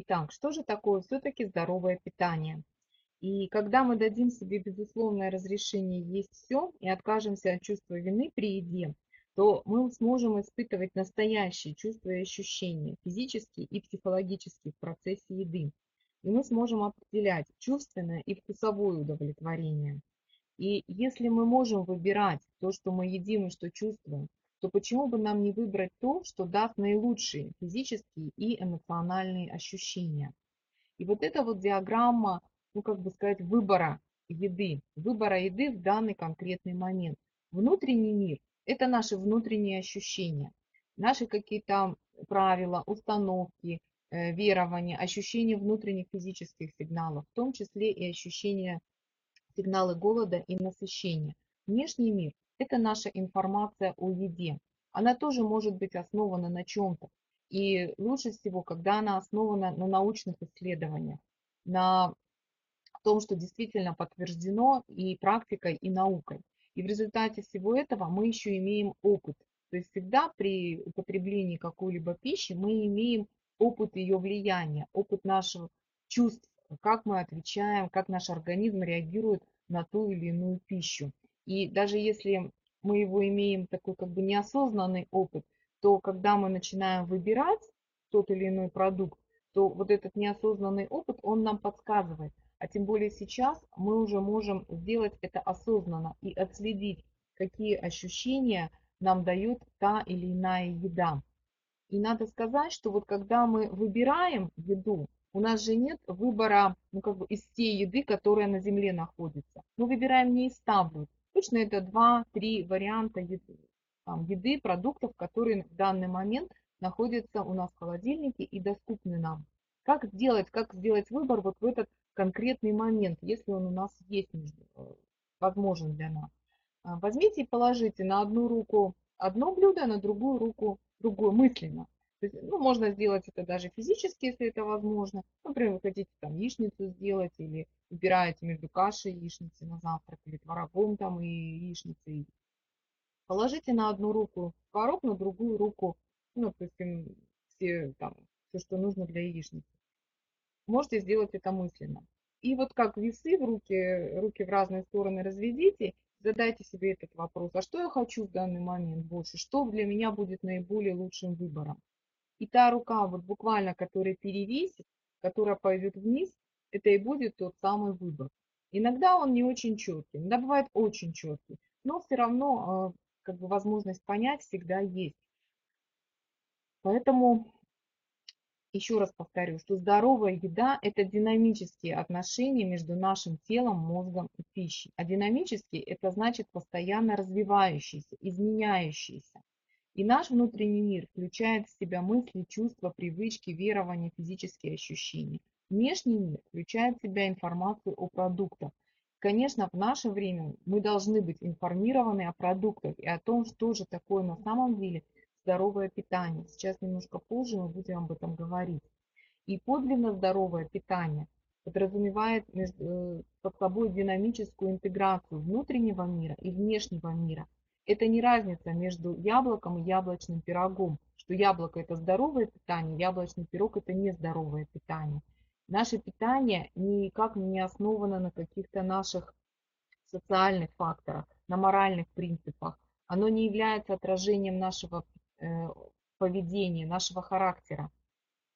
Итак, что же такое все-таки здоровое питание? И когда мы дадим себе безусловное разрешение есть все и откажемся от чувства вины при еде, то мы сможем испытывать настоящие чувства и ощущения, физические и психологические в процессе еды. И мы сможем определять чувственное и вкусовое удовлетворение. И если мы можем выбирать то, что мы едим и что чувствуем, то почему бы нам не выбрать то, что даст наилучшие физические и эмоциональные ощущения? И вот эта вот диаграмма, ну как бы сказать, выбора еды, выбора еды в данный конкретный момент. Внутренний мир – это наши внутренние ощущения, наши какие-то правила, установки, э, верования, ощущения внутренних физических сигналов, в том числе и ощущения сигналы голода и насыщения. Внешний мир – это наша информация о еде. Она тоже может быть основана на чем-то. И лучше всего, когда она основана на научных исследованиях, на том, что действительно подтверждено и практикой, и наукой. И в результате всего этого мы еще имеем опыт. То есть всегда при употреблении какой-либо пищи мы имеем опыт ее влияния, опыт наших чувств, как мы отвечаем, как наш организм реагирует на ту или иную пищу. И даже если мы его имеем такой как бы неосознанный опыт, то когда мы начинаем выбирать тот или иной продукт, то вот этот неосознанный опыт, он нам подсказывает. А тем более сейчас мы уже можем сделать это осознанно и отследить, какие ощущения нам дает та или иная еда. И надо сказать, что вот когда мы выбираем еду, у нас же нет выбора ну, как бы из tej еды, которая на земле находится. Мы выбираем не из 100 блюд. Точно это 2-3 варианта еды, там, еды, продуктов, которые в данный момент находятся у нас в холодильнике и доступны нам. Как сделать, как сделать выбор вот в этот конкретный момент, если он у нас есть э, возможен для нас. А, возьмите и положите на одну руку одно блюдо, на другую руку другое мысленно. Есть, ну, можно сделать это даже физически, если это возможно. Например, вы хотите там яичницу сделать или выбираете между кашей и яичницей на завтрак или творогом там и яичницей. Положите на одну руку творог, на другую руку, ну, допустим, все там, все, что нужно для яичницы. Можете сделать это мысленно. И вот как весы в руки, руки в разные стороны разведите, задайте себе этот вопрос, а что я хочу в данный момент больше, что для меня будет наиболее лучшим выбором. И та рука, вот буквально, которая перевесит, которая пойдет вниз, это и будет тот самый выбор. Иногда он не очень четкий, иногда бывает очень четкий, но все равно э, как бы возможность понять всегда есть. Поэтому еще раз повторю, что здоровая еда – это динамические отношения между нашим телом, мозгом и пищей. А динамический – это значит постоянно развивающийся, изменяющийся. И наш внутренний мир включает в себя мысли, чувства, привычки, верования, физические ощущения. Внешний мир включает в себя информацию о продуктах. Конечно, в наше время мы должны быть информированы о продуктах и о том, что же такое на самом деле – здоровое питание. Сейчас немножко позже мы будем об этом говорить. И подлинно здоровое питание подразумевает э, под собой динамическую интеграцию внутреннего мира и внешнего мира. Это не разница между яблоком и яблочным пирогом, что яблоко это здоровое питание, яблочный пирог это нездоровое питание. Наше питание никак не основано на каких-то наших социальных факторах, на моральных принципах. Оно не является отражением нашего Э, поведения, нашего характера.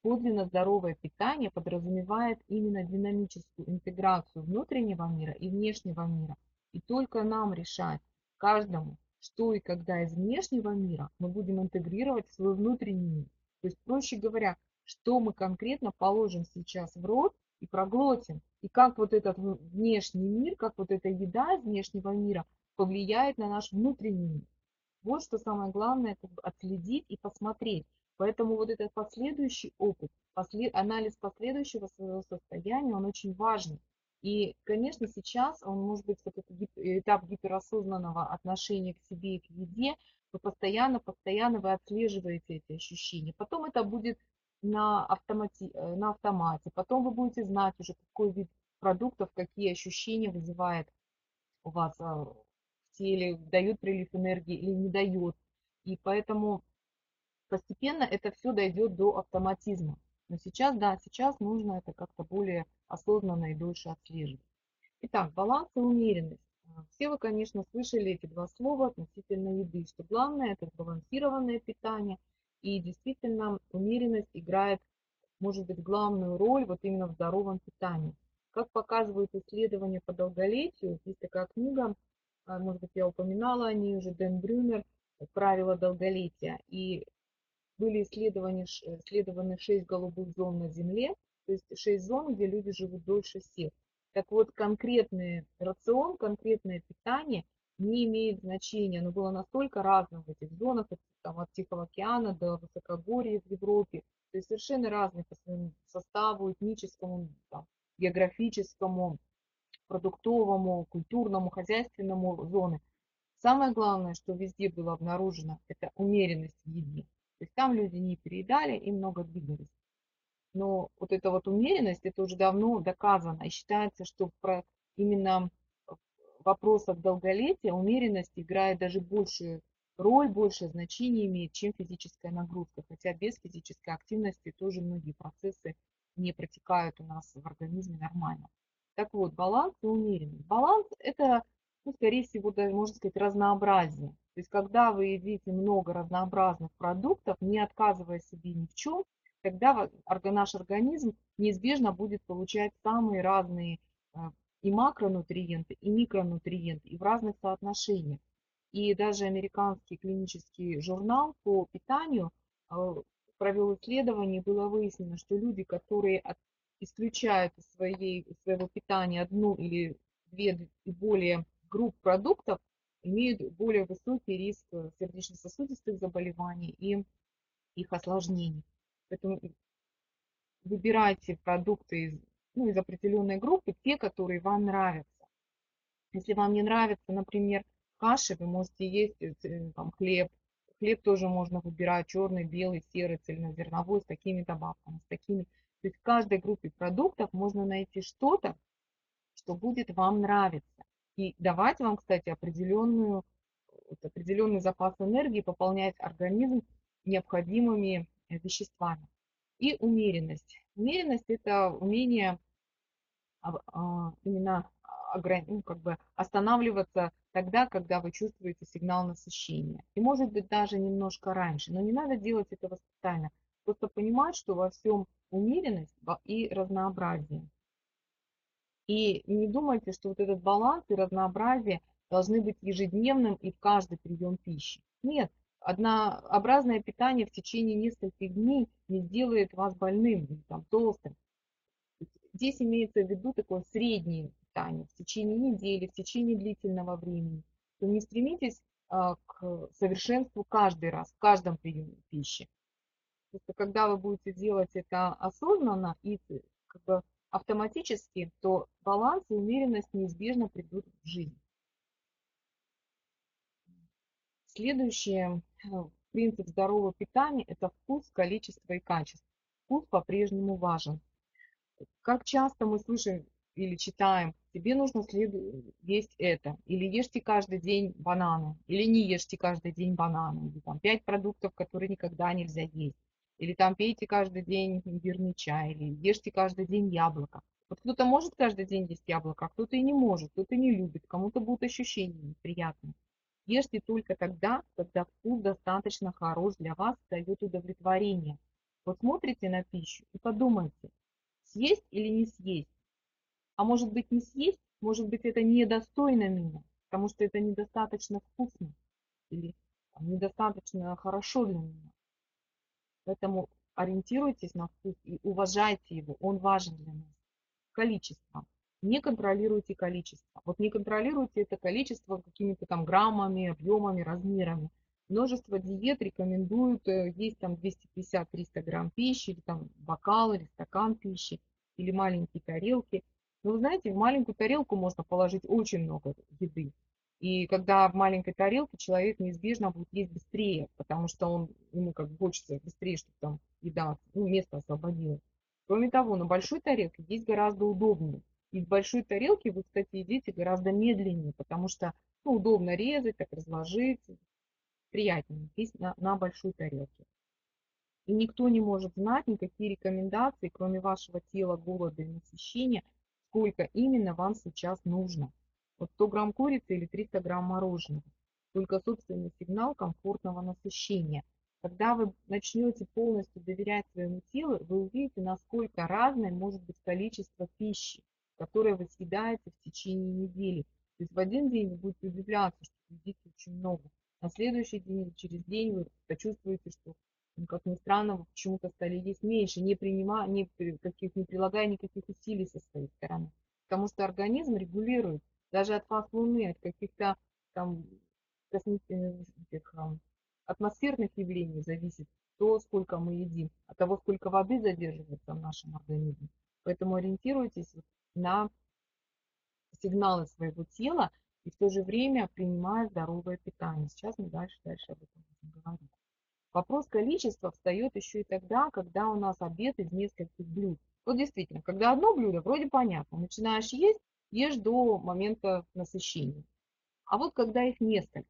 Подлинно здоровое питание подразумевает именно динамическую интеграцию внутреннего мира и внешнего мира. И только нам решать, каждому, что и когда из внешнего мира мы будем интегрировать в свой внутренний мир. То есть, проще говоря, что мы конкретно положим сейчас в рот и проглотим. И как вот этот внешний мир, как вот эта еда из внешнего мира повлияет на наш внутренний мир. Вот что самое главное, как бы отследить и посмотреть. Поэтому вот этот последующий опыт, послед, анализ последующего своего состояния, он очень важный. И, конечно, сейчас он может быть вот этот этап гиперосознанного отношения к себе и к еде, вы постоянно, постоянно вы отслеживаете эти ощущения. Потом это будет на, автомате, э, на автомате. Потом вы будете знать уже, какой вид продуктов, какие ощущения вызывает у вас а, теле, дает прилив энергии или не дает. И поэтому постепенно это все дойдет до автоматизма. Но сейчас, да, сейчас нужно это как-то более осознанно и дольше отслеживать. Итак, баланс и умеренность. А, все вы, конечно, слышали эти два слова относительно еды, что главное это сбалансированное питание. И действительно умеренность играет, может быть, главную роль вот именно в здоровом питании. Как показывают исследования по долголетию, есть такая книга, а, может быть, я упоминала о ней уже, Дэн Брюнер, «Правила долголетия». И были исследованы, исследованы 6 голубых зон на Земле, то есть 6 зон, где люди живут дольше всех. Так вот, конкретный рацион, конкретное питание не имеет значения. Оно было настолько разным в этих зонах, там, от Тихого океана до высокогорья в Европе. То есть совершенно разные по своему составу, этническому, там, географическому, продуктовому, культурному, хозяйственному зоны. Самое главное, что везде было обнаружено, это умеренность в еде. То есть там люди не переедали и много двигались. Но вот эта вот умеренность, это уже давно доказано. И считается, что про именно в вопросах долголетия умеренность играет даже большую роль, большее значение имеет, чем физическая нагрузка. Хотя без физической активности тоже многие процессы не протекают у нас в организме нормально. Так вот, баланс и умеренность. Баланс это, ну, скорее всего, даже, можно сказать, разнообразие. То есть, когда вы едите много разнообразных продуктов, не отказывая себе ни в чем, тогда наш организм неизбежно будет получать самые разные а, и макронутриенты, и микронутриенты, и в разных соотношениях. И даже американский клинический журнал по питанию а, провел исследование, было выяснено, что люди, которые от, исключают из, своей, своего питания одну или две и более групп продуктов, имеют более высокий риск сердечно-сосудистых заболеваний и их осложнений. Поэтому выбирайте продукты из, ну, из определенной группы, те, которые вам нравятся. Если вам не нравится, например, каши, вы можете есть э, там, хлеб. Хлеб тоже можно выбирать черный, белый, серый, цельнозерновой, с такими добавками, с такими. То есть в каждой группе продуктов можно найти что-то, что будет вам нравиться и давать вам, кстати, определенную, определенный запас энергии, пополнять организм необходимыми э, веществами. И умеренность. Умеренность – это умение а, именно ну, как бы останавливаться тогда, когда вы чувствуете сигнал насыщения. И может быть даже немножко раньше. Но не надо делать этого специально. Просто понимать, что во всем умеренность и разнообразие. И не думайте, что вот этот баланс и разнообразие должны быть ежедневным и в каждый прием пищи. Нет, однообразное питание в течение нескольких дней не сделает вас больным там, толстым. Здесь имеется в виду такое среднее питание в течение недели, в течение длительного времени. То не стремитесь а, к совершенству каждый раз, в каждом приеме пищи. Просто когда вы будете делать это осознанно и как бы автоматически, то баланс и умеренность неизбежно придут в жизнь. Следующий э, принцип здорового питания – это вкус, количество и качество. Вкус по-прежнему важен. Как часто мы слышим или читаем, тебе нужно есть это, или ешьте каждый день бананы, или не ешьте каждый день бананы, или там пять продуктов, которые никогда нельзя есть. Или там пейте каждый день имбирный чай, или ешьте каждый день яблоко. Вот кто-то может каждый день есть яблоко, а кто-то и не может, кто-то не любит, кому-то будут ощущения неприятные. Ешьте только тогда, когда вкус достаточно хорош для вас, дает удовлетворение. Вот смотрите на пищу и подумайте, съесть или не съесть. А может быть не съесть, может быть это недостойно меня, потому что это недостаточно вкусно или недостаточно хорошо для меня. Поэтому ориентируйтесь на вкус и уважайте его, он важен для нас. Количество. Не контролируйте количество. Вот не контролируйте это количество какими-то там граммами, объемами, размерами. Множество диет рекомендуют э, есть там 250-300 грамм пищи, или там бокал, или стакан пищи, или маленькие тарелки. Но вы знаете, в маленькую тарелку можно положить очень много еды. И когда в маленькой тарелке человек неизбежно будет есть быстрее, потому что он, ему как бы хочется быстрее, чтобы там еда, ну, место освободилось. Кроме того, на большой тарелке есть гораздо удобнее. И в большой тарелке вы, кстати, едите гораздо медленнее, потому что ну, удобно резать, так разложить, приятнее есть на, на большой тарелке. И никто не может знать никакие рекомендации, кроме вашего тела, голода и насыщения, сколько именно вам сейчас нужно. Вот 100 грамм курицы или 300 грамм мороженого. Только собственный сигнал комфортного насыщения. Когда вы начнете полностью доверять своему телу, вы увидите, насколько разное может быть количество пищи, которое вы съедаете в течение недели. То есть в один день вы будете удивляться, что вы едите очень много. На следующий день или через день вы почувствуете, что ну, как ни странно, вы почему-то стали есть меньше, не принимая, не, каких, не прилагая никаких усилий со своей стороны. Потому что организм регулирует даже от фаз Луны, от каких-то там этих, атмосферных явлений зависит то, сколько мы едим, от того, сколько воды задерживается в нашем организме. Поэтому ориентируйтесь на сигналы своего тела и в то же время принимая здоровое питание. Сейчас мы дальше, дальше об этом будем говорить. Вопрос количества встает еще и тогда, когда у нас обед из нескольких блюд. Вот действительно, когда одно блюдо, вроде понятно, начинаешь есть, ешь до момента насыщения. А вот когда их несколько,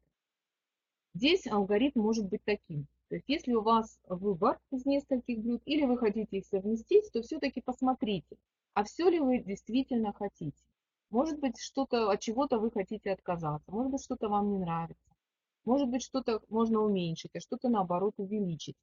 здесь алгоритм может быть таким. То есть если у вас выбор из нескольких блюд, или вы хотите их совместить, то все-таки посмотрите, а все ли вы действительно хотите. Может быть, что-то от чего-то вы хотите отказаться, может быть, что-то вам не нравится. Может быть, что-то можно уменьшить, а что-то наоборот увеличить.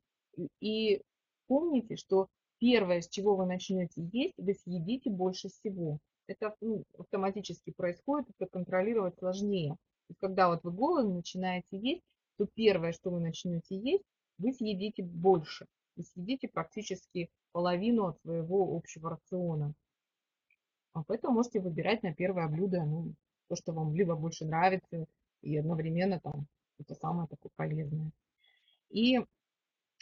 И помните, что первое, с чего вы начнете есть, вы съедите больше всего. Это ну, автоматически происходит, это контролировать сложнее. То есть, когда вот вы голодны, начинаете есть, то первое, что вы начнете есть, вы съедите больше. Вы съедите практически половину от своего общего рациона. А поэтому можете выбирать на первое блюдо ну, то, что вам либо больше нравится, и одновременно там это самое такое полезное. И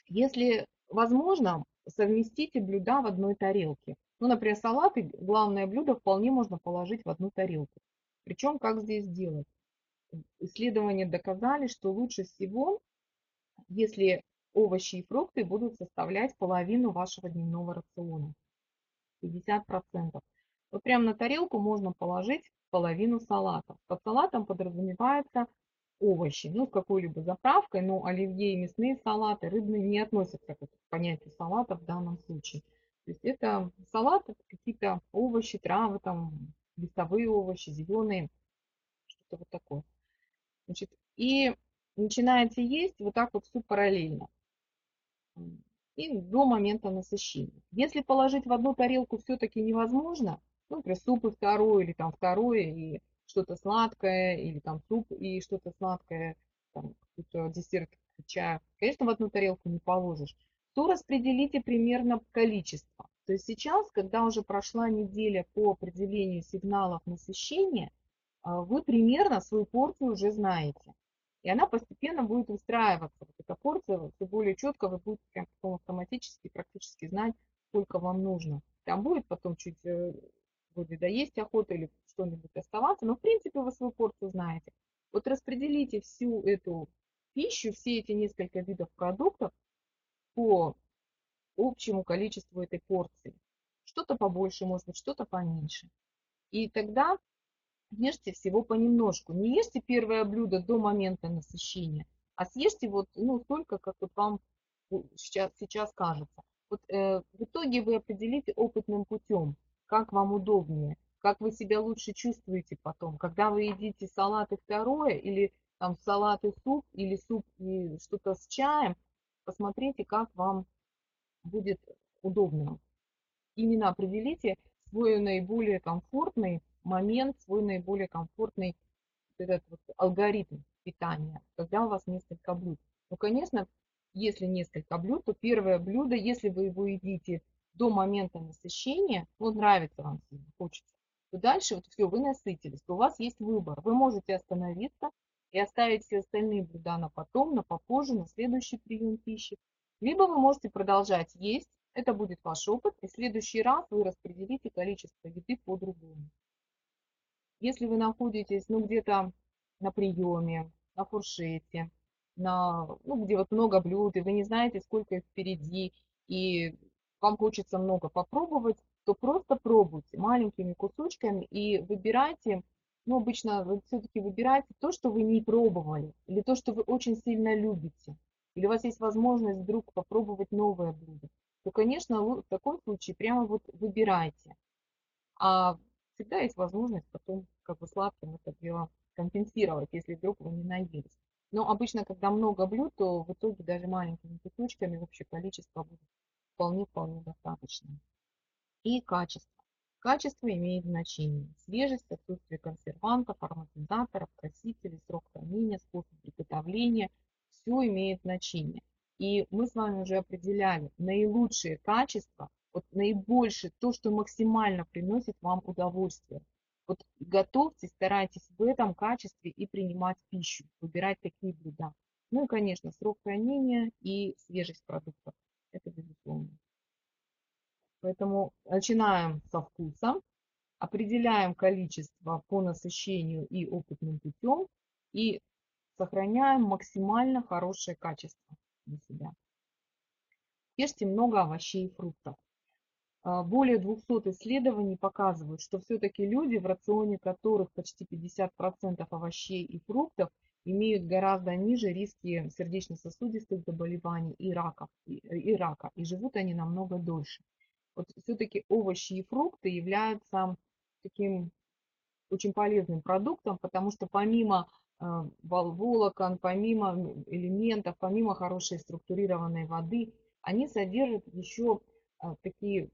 если возможно, совместите блюда в одной тарелке. Ну, например, салаты, главное блюдо вполне можно положить в одну тарелку. Причем, как здесь делать? Исследования доказали, что лучше всего, если овощи и фрукты будут составлять половину вашего дневного рациона. 50%. Вот прямо на тарелку можно положить половину салата. Под салатом подразумевается овощи, ну, с какой-либо заправкой, но оливье и мясные салаты, рыбные не относятся к понятию салата в данном случае. То есть это салат, какие-то овощи, травы, там, листовые овощи, зеленые, что-то вот такое. Значит, и начинаете есть вот так вот все параллельно. И до момента насыщения. Если положить в одну тарелку все-таки невозможно, ну, например, суп и второй, или там второе, и что-то сладкое, или там суп и что-то сладкое, там, какой-то десерт, чая, конечно, в одну тарелку не положишь, то распределите примерно количество. То есть сейчас, когда уже прошла неделя по определению сигналов насыщения, а, вы примерно свою порцию уже знаете. И она постепенно будет устраиваться. Вот эта порция все более четко, вы будете прям потом автоматически практически знать, сколько вам нужно. Там будет потом чуть э, вроде доесть охота или что-нибудь оставаться, но в принципе вы свою порцию знаете. Вот распределите всю эту пищу, все эти несколько видов продуктов по общему количеству этой порции. Что-то побольше, может быть, что-то поменьше. И тогда ешьте всего понемножку. Не ешьте первое блюдо до момента насыщения, а съешьте вот ну, столько, как вот вам сейчас, сейчас кажется. Вот, э, в итоге вы определите опытным путем, как вам удобнее, как вы себя лучше чувствуете потом. Когда вы едите салат и второе, или там салат и суп, или суп и что-то с чаем, посмотрите, как вам будет удобно. Именно определите свой наиболее комфортный момент, свой наиболее комфортный этот вот алгоритм питания, когда у вас несколько блюд. Ну, конечно, если несколько блюд, то первое блюдо, если вы его едите до момента насыщения, ну, нравится вам, хочется, то дальше вот все, вы насытились, то у вас есть выбор. Вы можете остановиться и оставить все остальные блюда на потом, на попозже, на следующий прием пищи. Либо вы можете продолжать есть, это будет ваш опыт, и в следующий раз вы распределите количество еды по-другому. Если вы находитесь ну, где-то на приеме, на фуршете, на, ну, где вот много блюд, и вы не знаете, сколько их впереди, и вам хочется много попробовать, то просто пробуйте маленькими кусочками и выбирайте, ну, обычно вы все-таки выбирайте то, что вы не пробовали, или то, что вы очень сильно любите. Или у вас есть возможность вдруг попробовать новое блюдо, то, конечно, в таком случае прямо вот выбирайте. А всегда есть возможность потом как бы сладким это дело компенсировать, если вдруг вы не наелись. Но обычно, когда много блюд, то в итоге даже маленькими кусочками общее количество будет вполне-вполне достаточно. И качество. Качество имеет значение. Свежесть, отсутствие консервантов, ароматизаторов, красителей, срок хранения, способ приготовления. Все имеет значение. И мы с вами уже определяли наилучшие качества, вот наибольшее, то, что максимально приносит вам удовольствие. Вот готовьте, старайтесь в этом качестве и принимать пищу, выбирать такие блюда. Ну и, конечно, срок хранения и свежесть продуктов. Это безусловно. Поэтому начинаем со вкуса, определяем количество по насыщению и опытным путем и сохраняем максимально хорошее качество для себя. Ешьте много овощей и фруктов. А, более 200 исследований показывают, что все-таки люди, в рационе которых почти 50% овощей и фруктов, имеют гораздо ниже риски сердечно-сосудистых заболеваний и, раков, и, и рака, и живут они намного дольше. Вот все-таки овощи и фрукты являются таким очень полезным продуктом, потому что помимо волокон, помимо элементов, помимо хорошей структурированной воды, они содержат еще э, такие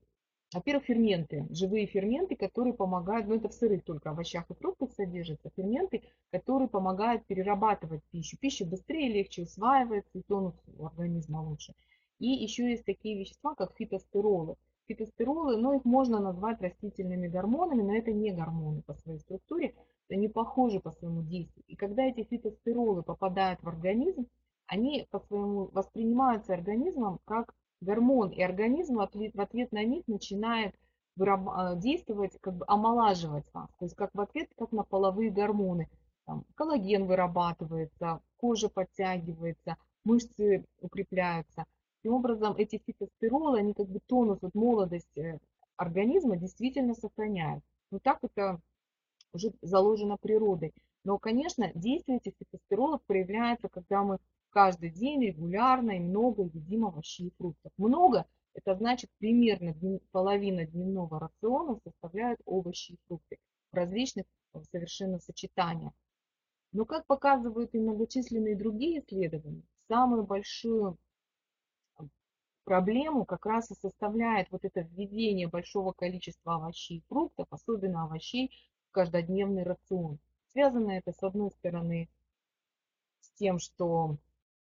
во-первых, ферменты, живые ферменты, которые помогают, ну это в сырых только овощах и фруктах содержатся, ферменты, которые помогают перерабатывать пищу. Пища быстрее, легче усваивается, и тонус организма лучше. И еще есть такие вещества, как фитостеролы. Фитостеролы, ну их можно назвать растительными гормонами, но это не гормоны по своей структуре, они похожи по своему действию. И когда эти фитостеролы попадают в организм, они по своему воспринимаются организмом как гормон, и организм в ответ на них начинает а, действовать, как бы омолаживать вас. То есть как в ответ, как на половые гормоны. Там, коллаген вырабатывается, кожа подтягивается, мышцы укрепляются. Таким образом, эти фитостеролы, они как бы тонус, вот молодость э, организма действительно сохраняют. Но так это уже заложено природой. Но, конечно, действие этих фитостеролов проявляется, когда мы каждый день регулярно и много едим овощей и фруктов. Много – это значит примерно половина дневного рациона составляют овощи и фрукты в различных э, совершенно сочетаниях. Но, как показывают и многочисленные другие исследования, самую большую проблему как раз и составляет вот это введение большого количества овощей и фруктов, особенно овощей каждодневный рацион. Связано это, с одной стороны, с тем, что